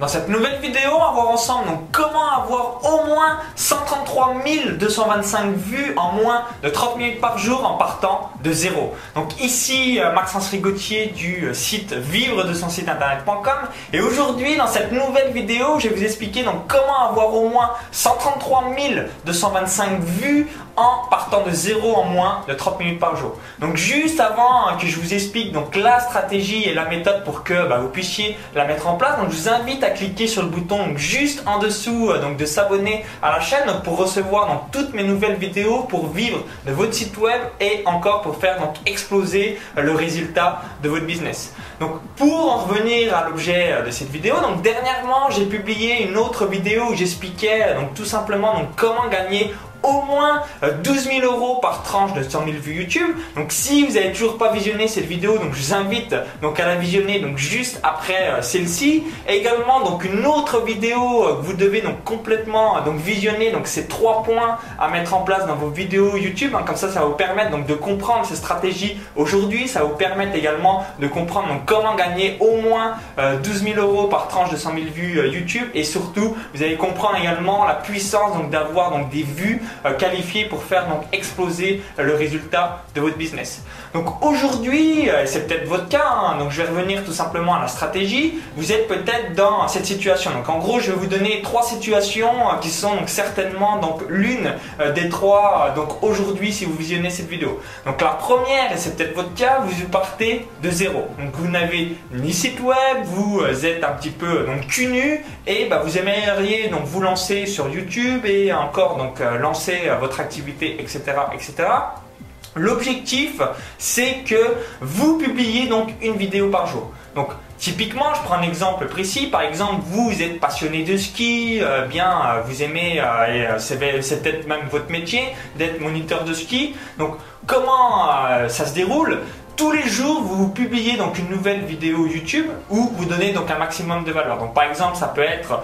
Dans cette nouvelle vidéo, on va voir ensemble donc, comment avoir au moins 133 225 vues en moins de 30 minutes par jour en partant de zéro. Donc ici euh, Maxence Rigotier du euh, site vivre de son site internet.com et aujourd'hui dans cette nouvelle vidéo je vais vous expliquer donc comment avoir au moins 133 225 vues en partant de zéro en moins de 30 minutes par jour. Donc juste avant que je vous explique donc la stratégie et la méthode pour que bah, vous puissiez la mettre en place, donc je vous invite à cliquer sur le bouton juste en dessous euh, donc de s'abonner à la chaîne pour recevoir donc, toutes mes nouvelles vidéos pour vivre de votre site web et encore pour faire donc exploser euh, le résultat de votre business. Donc pour en revenir à l'objet euh, de cette vidéo, donc dernièrement j'ai publié une autre vidéo où j'expliquais donc tout simplement donc comment gagner au moins 12 euh, 000 euros par tranche de 100 000 vues YouTube. Donc si vous n'avez toujours pas visionné cette vidéo, donc je vous invite donc à la visionner donc juste après euh, celle-ci. Également donc une autre vidéo euh, que vous devez donc complètement donc visionner donc ces trois points à mettre en place dans vos vidéos YouTube. Hein. comme ça, ça va vous permettre donc de comprendre ces stratégies aujourd'hui. Ça va vous permettre également de comprendre donc comment gagner au moins 12 000 euros par tranche de 100 000 vues YouTube et surtout vous allez comprendre également la puissance donc d'avoir donc des vues euh, qualifié pour faire donc exploser le résultat de votre business. Donc aujourd'hui, euh, c'est peut-être votre cas, hein, donc je vais revenir tout simplement à la stratégie. Vous êtes peut-être dans cette situation. Donc en gros, je vais vous donner trois situations euh, qui sont certainement donc l'une des trois. Donc aujourd'hui, si vous visionnez cette vidéo. Donc la première, et c'est peut-être votre cas, vous partez de zéro. Donc vous n'avez ni site web, vous êtes un petit peu donc cul nu et bah, vous aimeriez donc vous lancer sur YouTube et encore donc lancer votre activité, etc. etc. L'objectif, c'est que vous publiez donc une vidéo par jour. Donc, typiquement, je prends un exemple précis. Par exemple, vous êtes passionné de ski, euh, bien, euh, vous aimez, euh, c'est peut-être même votre métier d'être moniteur de ski. Donc, comment ça se déroule? Tous les jours, vous publiez donc une nouvelle vidéo YouTube où vous donnez donc un maximum de valeur. Donc par exemple, ça peut être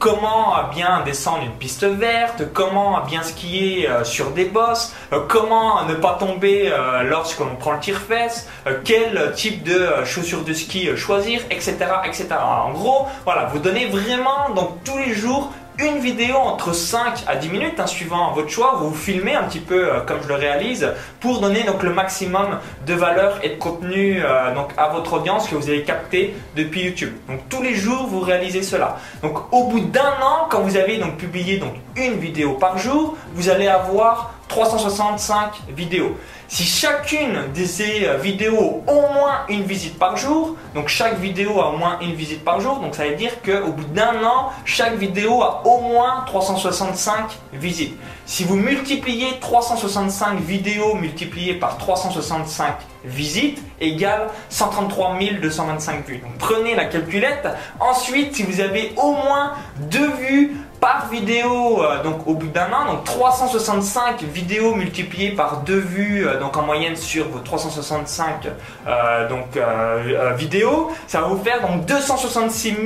comment bien descendre une piste verte, comment bien skier euh, sur des bosses, euh, comment ne pas tomber euh, lorsque prend le tire-fesse, quel type de chaussures de ski choisir, etc., etc. En gros, voilà, vous donnez vraiment donc tous les jours une vidéo entre 5 à 10 minutes, hein, suivant votre choix. Vous, filmez un petit peu euh, comme je le réalise pour donner donc le maximum de valeur et de contenu euh, donc à votre audience que vous avez capté depuis YouTube. Donc tous les jours vous réalisez cela. Donc au bout d'un an, quand vous avez donc publié donc une vidéo par jour, vous allez avoir 365 vidéos. Si chacune de ces euh, vidéos au moins une visite par jour, donc chaque vidéo a au moins une visite par jour, donc ça veut dire qu'au bout d'un an, chaque vidéo a au moins 365 visites. Si vous multipliez 365 vidéos multipliées par 365 visites égale 133 225 vues. Donc prenez la calculette. Ensuite, si vous avez au moins deux vues par vidéo euh, donc au bout d'un an donc 365 vidéos multipliées par deux vues euh, donc en moyenne sur vos 365 euh, donc vidéos ça va vous faire donc 266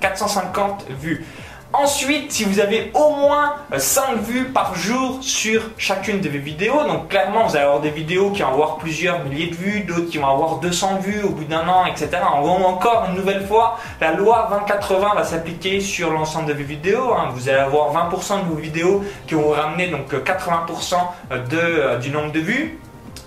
450 vues Ensuite, si vous avez au moins 5 vues par jour sur chacune de vos vidéos, donc clairement vous allez avoir des vidéos qui vont avoir plusieurs milliers de vues, d'autres qui vont avoir 200 vues au bout d'un an, etc. En encore une nouvelle fois, la loi 2080 va s'appliquer sur l'ensemble de vos vidéos. Hein. Vous allez avoir 20% de vos vidéos qui vont ramener donc 80% de, euh, du nombre de vues.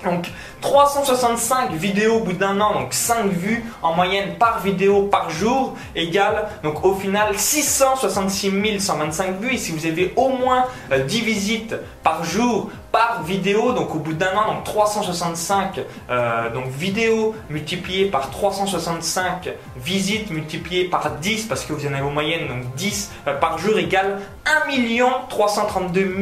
Donc 365 vidéos au bout d'un an, donc 5 vues en moyenne par vidéo par jour, égale donc au final 666 125 vues. Et si vous avez au moins 10 euh, visites par jour par vidéo, donc au bout d'un an, donc 365 euh, donc vidéos multipliées par 365 visites multipliées par 10 parce que vous en avez en moyenne donc 10 euh, par jour égale 1 332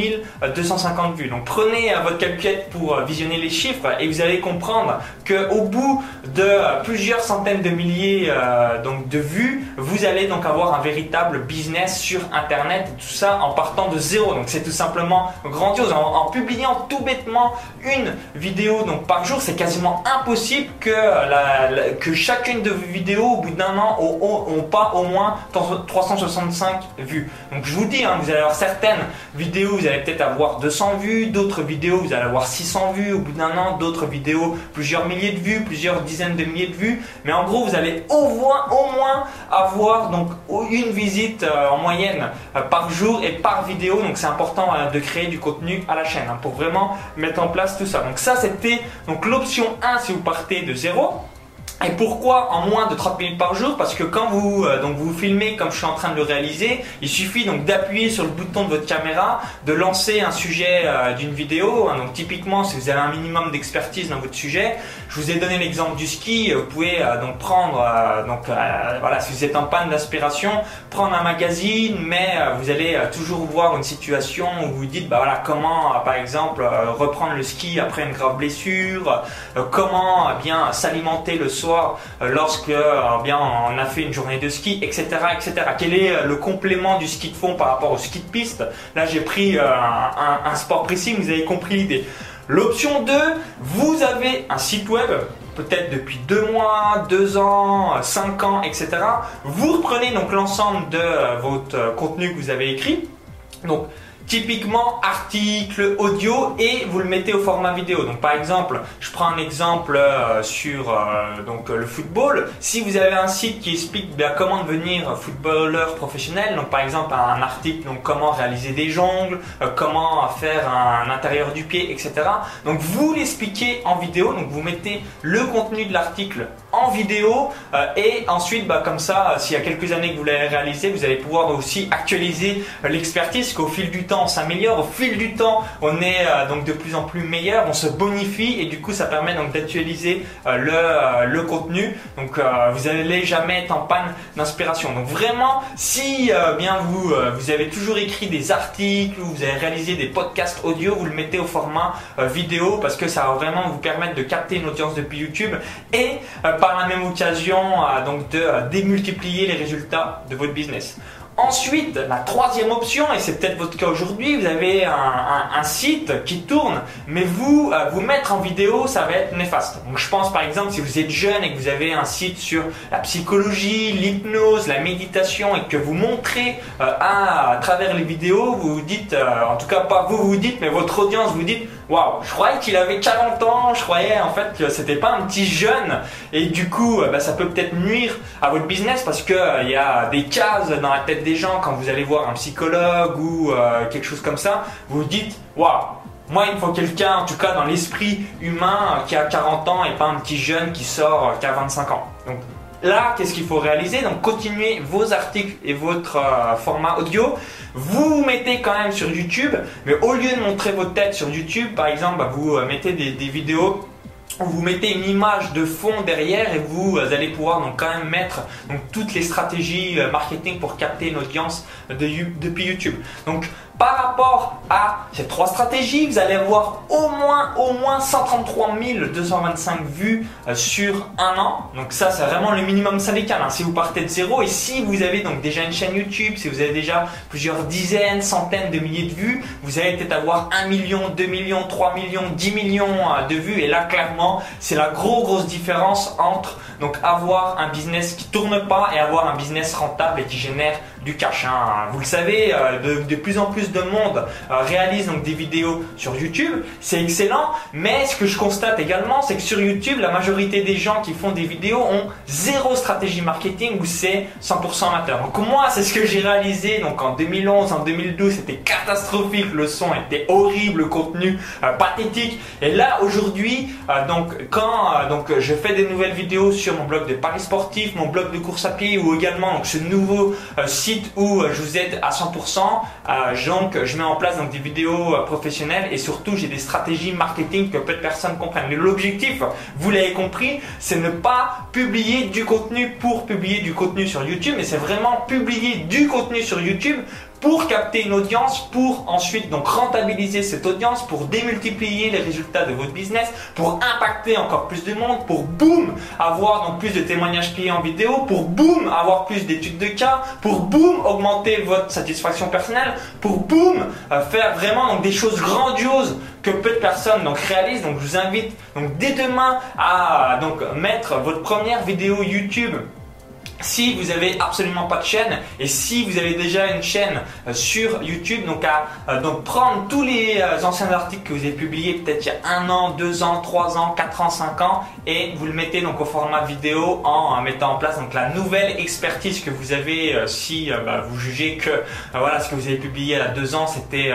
250 vues. Donc prenez votre calculette pour visionner les chiffres et vous allez comprendre qu'au bout de plusieurs centaines de milliers euh, de vues, vous allez donc avoir un véritable business sur Internet, tout ça en partant de zéro. Donc c'est tout simplement En, publiant tout bêtement une vidéo donc par jour, c'est quasiment impossible que, que chacune de vos vidéos au bout d'un an ont, pas au moins 365 vues. Donc je vous dis, hein, vous allez avoir certaines vidéos, vous allez peut-être avoir 200 vues, d'autres vidéos, vous allez avoir 600 vues au bout d'un an, d'autres vidéos, plusieurs milliers de vues, plusieurs dizaines de milliers de vues. Mais en gros, vous allez au moins, au moins avoir donc une visite euh, en moyenne euh, par jour et par vidéo. Donc c'est important de créer du contenu à la chaîne hein, pour vraiment mettre en place tout ça. Donc ça, c'était donc l'option 1 si vous partez de zéro. Et pourquoi en moins de 30 minutes par jour? Parce que quand vous, euh, donc vous filmez comme je suis en train de le réaliser, il suffit donc d'appuyer sur le bouton de votre caméra, de lancer un sujet euh, d'une vidéo. Hein. donc typiquement, si vous avez un minimum d'expertise dans votre sujet, je vous ai donné l'exemple du ski. Vous pouvez euh, donc prendre, donc voilà, si vous êtes en panne d'inspiration, prendre un magazine, mais vous allez toujours voir une situation où vous dites, bah voilà, comment par exemple reprendre le ski après une grave blessure, comment bien s'alimenter le soir euh, lorsque euh, bien, on a fait une journée de ski, etc., etc. Quel est euh, le complément du ski de fond par rapport au ski de piste? Là, j'ai pris un, sport précis, vous avez compris l'idée. L'option 2, vous avez un site web, peut-être depuis 2 mois, 2 ans, 5 ans, etc. Vous reprenez donc l'ensemble de votre contenu que vous avez écrit. Donc, typiquement article audio et vous le mettez au format vidéo. Donc par exemple, je prends un exemple euh, sur euh, le football. Si vous avez un site qui explique bien comment devenir footballeur professionnel, donc par exemple un article donc comment réaliser des jongles, euh, comment faire un intérieur du pied, etc. Donc vous l'expliquez en vidéo. Donc vous mettez le contenu de l'article en vidéo et ensuite bah, comme ça, s'il y a quelques années que vous l'avez réalisé, vous allez pouvoir aussi actualiser l'expertise qu'au fil du temps on s'améliore, au fil du temps, on est euh, donc de plus en plus meilleur, on se bonifie et du coup ça permet donc d'actualiser euh, le, euh, le, contenu. Donc vous n'allez jamais être en panne d'inspiration. Donc vraiment, si bien vous, vous avez toujours écrit des articles ou vous avez réalisé des podcasts audio, vous le mettez au format vidéo parce que ça va vraiment vous permettre de capter une audience depuis YouTube et la même occasion donc de démultiplier les résultats de votre business. Ensuite, la troisième option, et c'est peut-être votre cas aujourd'hui, vous avez un, site qui tourne, mais vous, euh, vous mettre en vidéo, ça va être néfaste. Donc je pense par exemple si vous êtes jeune et que vous avez un site sur la psychologie, l'hypnose, la méditation et que vous montrez euh, à, travers les vidéos, vous vous dites, euh, en tout cas pas vous vous dites, mais votre audience vous dites, waouh, je croyais qu'il avait 40 ans, je croyais en fait que c'était pas un petit jeune et du coup bah, ça peut peut-être nuire à votre business parce qu'il il y a des cases dans la tête des gens quand vous allez voir un psychologue ou euh, quelque chose comme ça, vous dites waouh, moi il me faut quelqu'un, en tout cas dans l'esprit humain, qui a 40 ans et pas un petit jeune qui sort euh, qui a 25 ans. Donc là, qu'est-ce qu'il faut réaliser? Donc continuez vos articles et votre euh, format audio. Vous vous mettez quand même sur YouTube, mais au lieu de montrer votre tête sur YouTube, par exemple, bah, vous mettez des, des vidéos vous mettez une image de fond derrière et vous allez pouvoir donc quand même mettre toutes les stratégies euh, marketing pour capter une audience de, depuis YouTube. Donc par rapport à ces trois stratégies, vous allez avoir au moins, au moins 133 225 vues euh, sur un an. Donc ça, c'est vraiment le minimum syndical. Hein. Si vous partez de zéro et si vous avez donc déjà une chaîne YouTube, si vous avez déjà plusieurs dizaines, centaines de milliers de vues, vous allez peut-être avoir 1 million, 2 millions, 3 millions, 10 millions euh, de vues. Et là, clairement, c'est la grosse, grosse différence entre donc avoir un business qui tourne pas et avoir un business rentable et qui génère du cash. Hein. Vous le savez, euh, de, plus en plus de monde euh, réalise donc des vidéos sur YouTube. C'est excellent, mais ce que je constate également, c'est que sur YouTube, la majorité des gens qui font des vidéos ont zéro stratégie marketing ou c'est 100% amateur. Donc moi, c'est ce que j'ai réalisé. Donc en 2011, en 2012, c'était catastrophique. Le son était horrible, le contenu euh, pathétique. Et là, aujourd'hui, donc quand donc je fais des nouvelles vidéos sur mon blog de paris sportif, mon blog de course à pied ou également donc ce nouveau site où euh, je vous aide à 100%. Euh, donc, je mets en place des vidéos euh, professionnelles et surtout, j'ai des stratégies marketing que peu de personnes comprennent. Mais l'objectif, vous l'avez compris, c'est ne pas publier du contenu pour publier du contenu sur YouTube, mais c'est vraiment publier du contenu sur YouTube pour capter une audience, pour ensuite donc rentabiliser cette audience, pour démultiplier les résultats de votre business, pour impacter encore plus de monde, pour boum avoir donc plus de témoignages clients vidéo, pour boum avoir plus d'études de cas, pour boum augmenter votre satisfaction personnelle, pour boum euh, faire vraiment des choses grandioses que peu de personnes donc réalisent. Donc je vous invite donc dès demain à mettre votre première vidéo YouTube si vous avez absolument pas de chaîne et si vous avez déjà une chaîne euh, sur YouTube, donc à euh, donc prendre tous les euh, anciens articles que vous avez publiés peut-être il y a un an, deux ans, trois ans, quatre ans, cinq ans et vous le mettez donc au format vidéo en mettant en place donc la nouvelle expertise que vous avez si bah, vous jugez que voilà ce que vous avez publié il y a deux ans c'était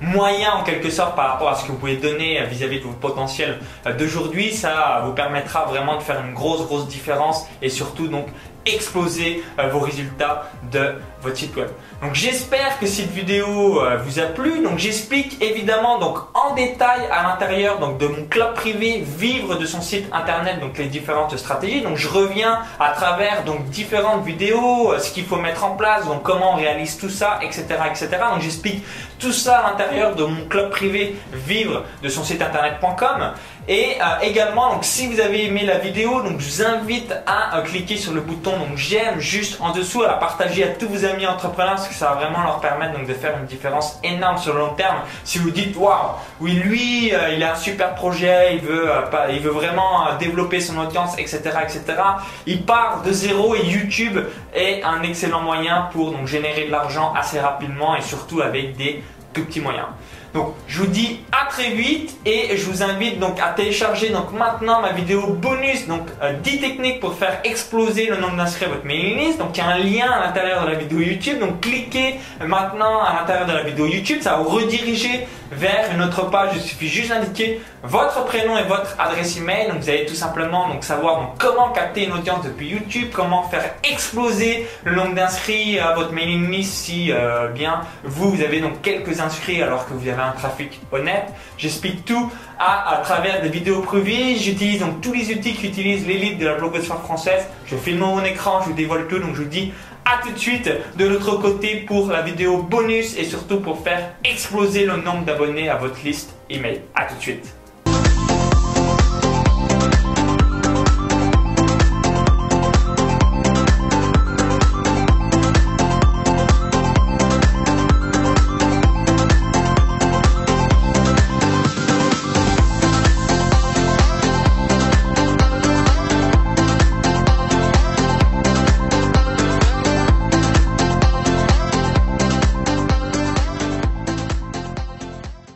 moyen en quelque sorte par rapport à ce que vous pouvez donner vis-à-vis de votre potentiel d'aujourd'hui, ça vous permettra vraiment de faire une grosse grosse différence et surtout donc exploser euh, vos résultats de votre site web. Donc j'espère que cette vidéo euh, vous a plu. Donc j'explique évidemment donc en détail à l'intérieur donc de mon club privé vivre de son site internet donc les différentes stratégies. Donc je reviens à travers donc différentes vidéos, euh, ce qu'il faut mettre en place, donc comment on réalise tout ça, etc. etc. Donc j'explique tout ça à l'intérieur de mon club privé vivre de son site internet.com. Et euh, également, donc, si vous avez aimé la vidéo, je vous invite à cliquer sur le bouton j'aime juste en dessous, à partager à tous vos amis entrepreneurs parce que ça va vraiment leur permettre de faire une différence énorme sur le long terme. Si vous dites, waouh, oui, lui, euh, il a un super projet, il veut, euh, vraiment développer son audience, etc., etc. Il part de zéro et YouTube est un excellent moyen pour générer de l'argent assez rapidement et surtout avec des tout petits moyens. Donc je vous dis à très vite et je vous invite donc à télécharger donc maintenant ma vidéo bonus donc 10 euh, techniques pour faire exploser le nombre d'inscrits à votre mailing list. Donc il y a un lien à l'intérieur de la vidéo YouTube. Donc cliquez maintenant à l'intérieur de la vidéo YouTube, ça va vous rediriger vers une autre page. Il suffit juste d'indiquer votre prénom et votre adresse email. Donc vous allez tout simplement donc savoir comment capter une audience depuis YouTube, comment faire exploser le nombre d'inscrits à votre mailing list si euh, bien vous, vous avez donc quelques inscrits alors que vous avez un trafic honnête. J'explique tout à, à travers des vidéos privées. J'utilise donc tous les outils qu'utilise l'élite de la blogosphère française. Je filme mon écran, je vous dévoile tout. Donc je vous dis à tout de suite de l'autre côté pour la vidéo bonus et surtout pour faire exploser le nombre d'abonnés à votre liste email. À tout de suite.